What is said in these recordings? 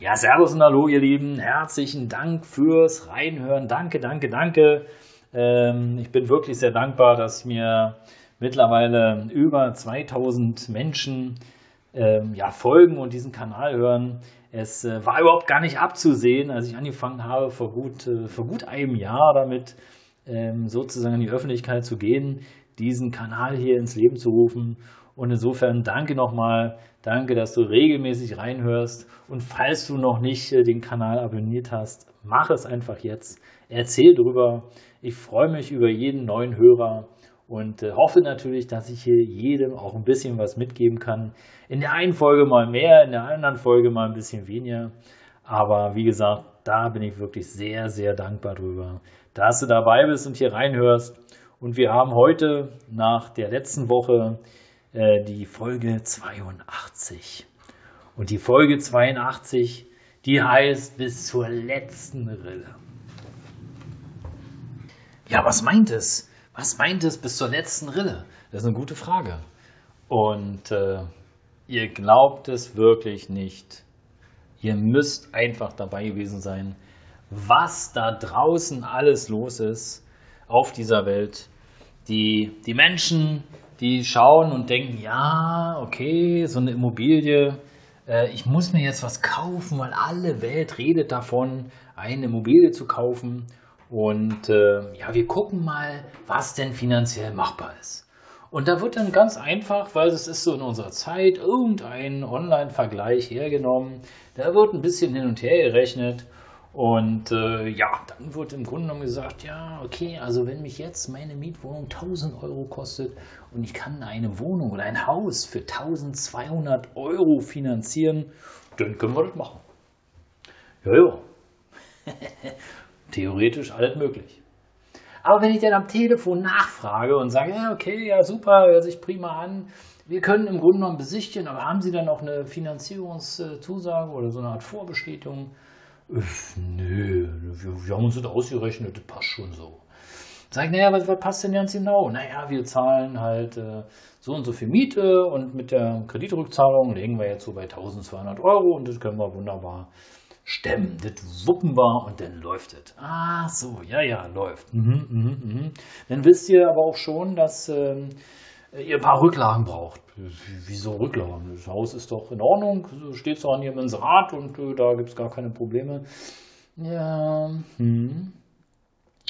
Ja, Servus und Hallo, ihr Lieben. Herzlichen Dank fürs Reinhören. Danke, danke, danke. Ähm, ich bin wirklich sehr dankbar, dass mir mittlerweile über 2000 Menschen ähm, ja, folgen und diesen Kanal hören. Es äh, war überhaupt gar nicht abzusehen, als ich angefangen habe, vor gut, äh, vor gut einem Jahr damit ähm, sozusagen in die Öffentlichkeit zu gehen, diesen Kanal hier ins Leben zu rufen. Und insofern danke nochmal, danke, dass du regelmäßig reinhörst. Und falls du noch nicht äh, den Kanal abonniert hast, mach es einfach jetzt. Erzähl drüber. Ich freue mich über jeden neuen Hörer und äh, hoffe natürlich, dass ich hier jedem auch ein bisschen was mitgeben kann. In der einen Folge mal mehr, in der anderen Folge mal ein bisschen weniger. Aber wie gesagt, da bin ich wirklich sehr, sehr dankbar drüber, dass du dabei bist und hier reinhörst. Und wir haben heute nach der letzten Woche äh, die Folge 82. Und die Folge 82, die heißt bis zur letzten Rille. Ja, was meint es? Was meint es bis zur letzten Rille? Das ist eine gute Frage. Und äh, ihr glaubt es wirklich nicht. Ihr müsst einfach dabei gewesen sein, was da draußen alles los ist auf dieser Welt. Die, die Menschen, die schauen und denken, ja, okay, so eine Immobilie, äh, ich muss mir jetzt was kaufen, weil alle Welt redet davon, eine Immobilie zu kaufen. Und äh, ja, wir gucken mal, was denn finanziell machbar ist. Und da wird dann ganz einfach, weil es ist so in unserer Zeit, irgendein Online-Vergleich hergenommen. Da wird ein bisschen hin und her gerechnet und äh, ja, dann wird im Grunde genommen gesagt, ja, okay, also wenn mich jetzt meine Mietwohnung 1000 Euro kostet und ich kann eine Wohnung oder ein Haus für 1200 Euro finanzieren, dann können wir das machen. Ja, ja. Theoretisch alles möglich. Aber wenn ich dann am Telefon nachfrage und sage, ja, okay, ja, super, hört sich prima an, wir können im Grunde genommen besichtigen, aber haben Sie dann auch eine Finanzierungszusage oder so eine Art Vorbestätigung? Nö, wir, wir, haben uns das ausgerechnet, das passt schon so. Sag ich, naja, was, was passt denn ganz genau? Naja, wir zahlen halt äh, so und so viel Miete und mit der Kreditrückzahlung legen wir jetzt so bei 1200 Euro und das können wir wunderbar stemmen. Das wuppen wir und dann läuft es. Ah, so, ja, ja, läuft. Mhm, mhm, mhm. Dann wisst ihr aber auch schon, dass ähm, ihr ein paar Rücklagen braucht. Wieso Rücklagen? Das Haus ist doch in Ordnung, steht zwar an ihrem Inserat und äh, da gibt es gar keine Probleme. Ja, hm.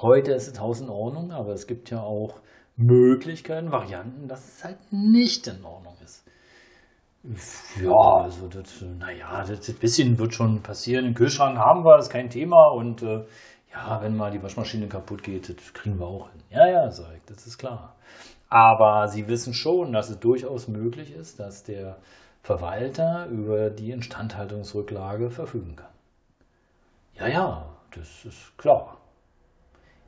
heute ist das Haus in Ordnung, aber es gibt ja auch Möglichkeiten, Varianten, dass es halt nicht in Ordnung ist. Ja, also das, naja, das, das bisschen wird schon passieren. Den Kühlschrank haben wir, ist kein Thema und äh, ja, wenn mal die Waschmaschine kaputt geht, das kriegen wir auch hin. Ja, ja, sag ich, das ist klar. Aber sie wissen schon, dass es durchaus möglich ist, dass der Verwalter über die Instandhaltungsrücklage verfügen kann. Ja, ja, das ist klar.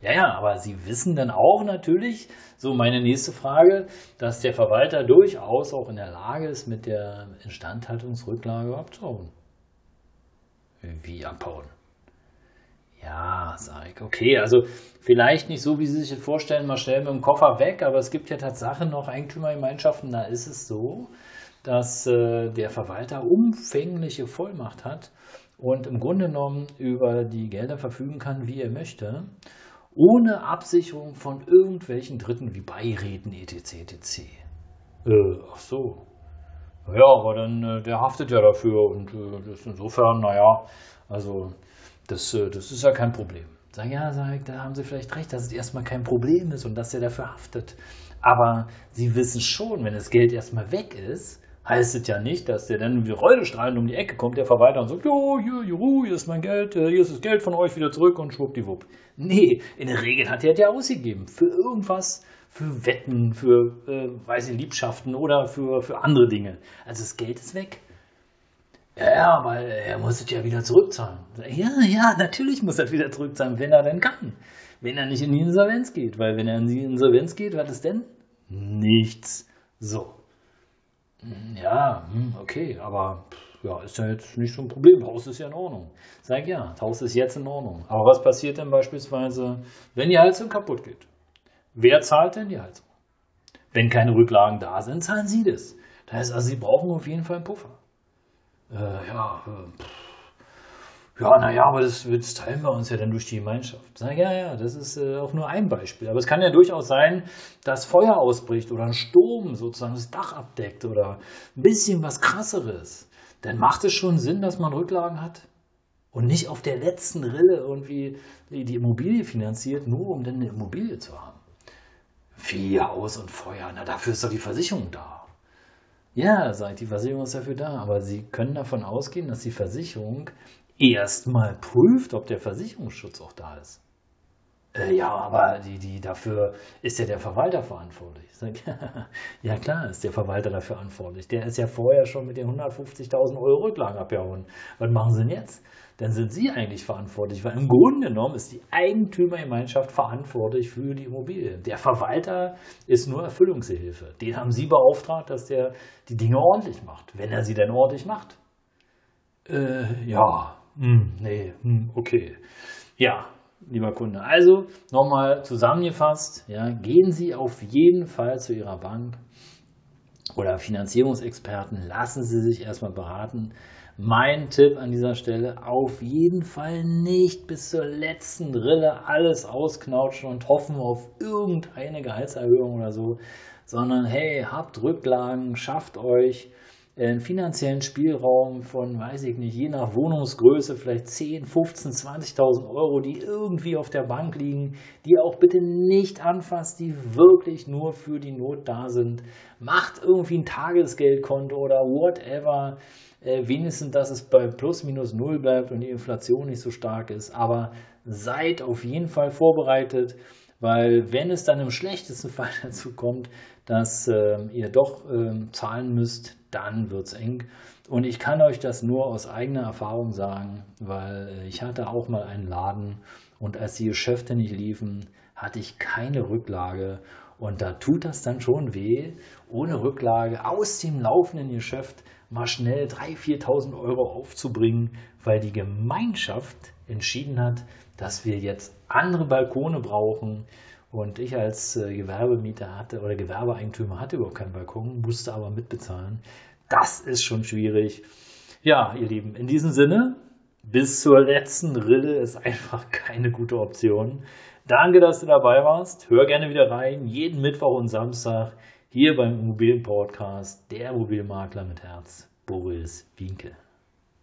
Ja, ja, aber Sie wissen dann auch natürlich, so meine nächste Frage, dass der Verwalter durchaus auch in der Lage ist, mit der Instandhaltungsrücklage abzuhauen. Wie abhauen? Ja, sag ich. Okay, also vielleicht nicht so, wie Sie sich das vorstellen, mal schnell mit dem Koffer weg, aber es gibt ja tatsächlich noch Eigentümergemeinschaften, da ist es so, dass äh, der Verwalter umfängliche Vollmacht hat und im Grunde genommen über die Gelder verfügen kann, wie er möchte, ohne Absicherung von irgendwelchen Dritten wie Beiräten etc. etc. Äh, ach so. Ja, aber dann, äh, der haftet ja dafür und äh, das insofern, naja, also das, äh, das ist ja kein Problem. Sag ja, sag, da haben Sie vielleicht recht, dass es erstmal kein Problem ist und dass er dafür haftet. Aber Sie wissen schon, wenn das Geld erstmal weg ist, heißt es ja nicht, dass der dann wie Reulestrahlend um die Ecke kommt, der Verwalter und sagt, jo, hier, juhu, hier ist mein Geld, äh, hier ist das Geld von euch wieder zurück und schwuppdiwupp. Nee, in der Regel hat er ja ausgegeben. Für irgendwas, für Wetten, für, äh, weiß ich, Liebschaften oder für, für andere Dinge. Also das Geld ist weg. Ja, aber er muss es ja wieder zurückzahlen. Ja, ja, natürlich muss er wieder zurückzahlen, wenn er denn kann. wenn er nicht in die Insolvenz geht. Weil wenn er in die Insolvenz geht, was ist denn? Nichts. So. Hm, ja, hm, okay, aber ja, ist ja jetzt nicht so ein Problem. Haus ist ja in Ordnung. Sag ja, das Haus ist jetzt in Ordnung. Aber was passiert denn beispielsweise, wenn die Heizung kaputt geht? Wer zahlt denn die Heizung? Wenn keine Rücklagen da sind, zahlen Sie das. Das heißt also, Sie brauchen auf jeden Fall einen Puffer. Äh, ja, äh, ja, naja, aber das, das, teilen wir uns ja dann durch die Gemeinschaft. Sag, ja, ja, das ist äh, auch nur ein Beispiel. Aber es kann ja durchaus sein, dass Feuer ausbricht oder ein Sturm sozusagen das Dach abdeckt oder ein bisschen was krasseres. Dann macht es schon Sinn, dass man Rücklagen hat und nicht auf der letzten Rille irgendwie die Immobilie finanziert, nur um dann eine Immobilie zu haben. Wie Haus und Feuer, na dafür ist doch die Versicherung da. Ja, sagt die Versicherung ist dafür da, aber Sie können davon ausgehen, dass die Versicherung erstmal prüft, ob der Versicherungsschutz auch da ist. Äh, ja, aber die, die, dafür ist ja der Verwalter verantwortlich. Sag, ja klar, ist der Verwalter dafür verantwortlich. Der ist ja vorher schon mit den 150.000 Euro Rücklagen abgehauen. Was machen Sie denn jetzt? Dann sind Sie eigentlich verantwortlich, weil im Grunde genommen ist die Eigentümergemeinschaft verantwortlich für die Immobilie. Der Verwalter ist nur Erfüllungshilfe. Den haben Sie beauftragt, dass der die Dinge ordentlich macht, wenn er sie denn ordentlich macht. Äh, ja, hm, nee, hm, okay. Ja, lieber Kunde. Also nochmal zusammengefasst, ja, gehen Sie auf jeden Fall zu Ihrer Bank oder Finanzierungsexperten, lassen Sie sich erstmal beraten. Mein Tipp an dieser Stelle, auf jeden Fall nicht bis zur letzten Rille alles ausknautschen und hoffen auf irgendeine Gehaltserhöhung oder so, sondern hey, habt Rücklagen, schafft euch einen finanziellen Spielraum von, weiß ich nicht, je nach Wohnungsgröße vielleicht 10, 15, 20.000 Euro, die irgendwie auf der Bank liegen, die auch bitte nicht anfasst, die wirklich nur für die Not da sind. Macht irgendwie ein Tagesgeldkonto oder whatever, äh, wenigstens, dass es bei plus minus null bleibt und die Inflation nicht so stark ist. Aber seid auf jeden Fall vorbereitet, weil wenn es dann im schlechtesten Fall dazu kommt, dass äh, ihr doch äh, zahlen müsst, dann wird es eng. Und ich kann euch das nur aus eigener Erfahrung sagen, weil äh, ich hatte auch mal einen Laden und als die Geschäfte nicht liefen, hatte ich keine Rücklage. Und da tut das dann schon weh, ohne Rücklage aus dem laufenden Geschäft mal schnell 3.000, 4.000 Euro aufzubringen, weil die Gemeinschaft entschieden hat, dass wir jetzt andere Balkone brauchen, und ich als äh, Gewerbemieter hatte oder Gewerbeeigentümer hatte überhaupt keinen Balkon, musste aber mitbezahlen. Das ist schon schwierig. Ja, ihr Lieben, in diesem Sinne, bis zur letzten Rille ist einfach keine gute Option. Danke, dass du dabei warst. Hör gerne wieder rein, jeden Mittwoch und Samstag hier beim Immobilienpodcast, der Immobilienmakler mit Herz, Boris Winke.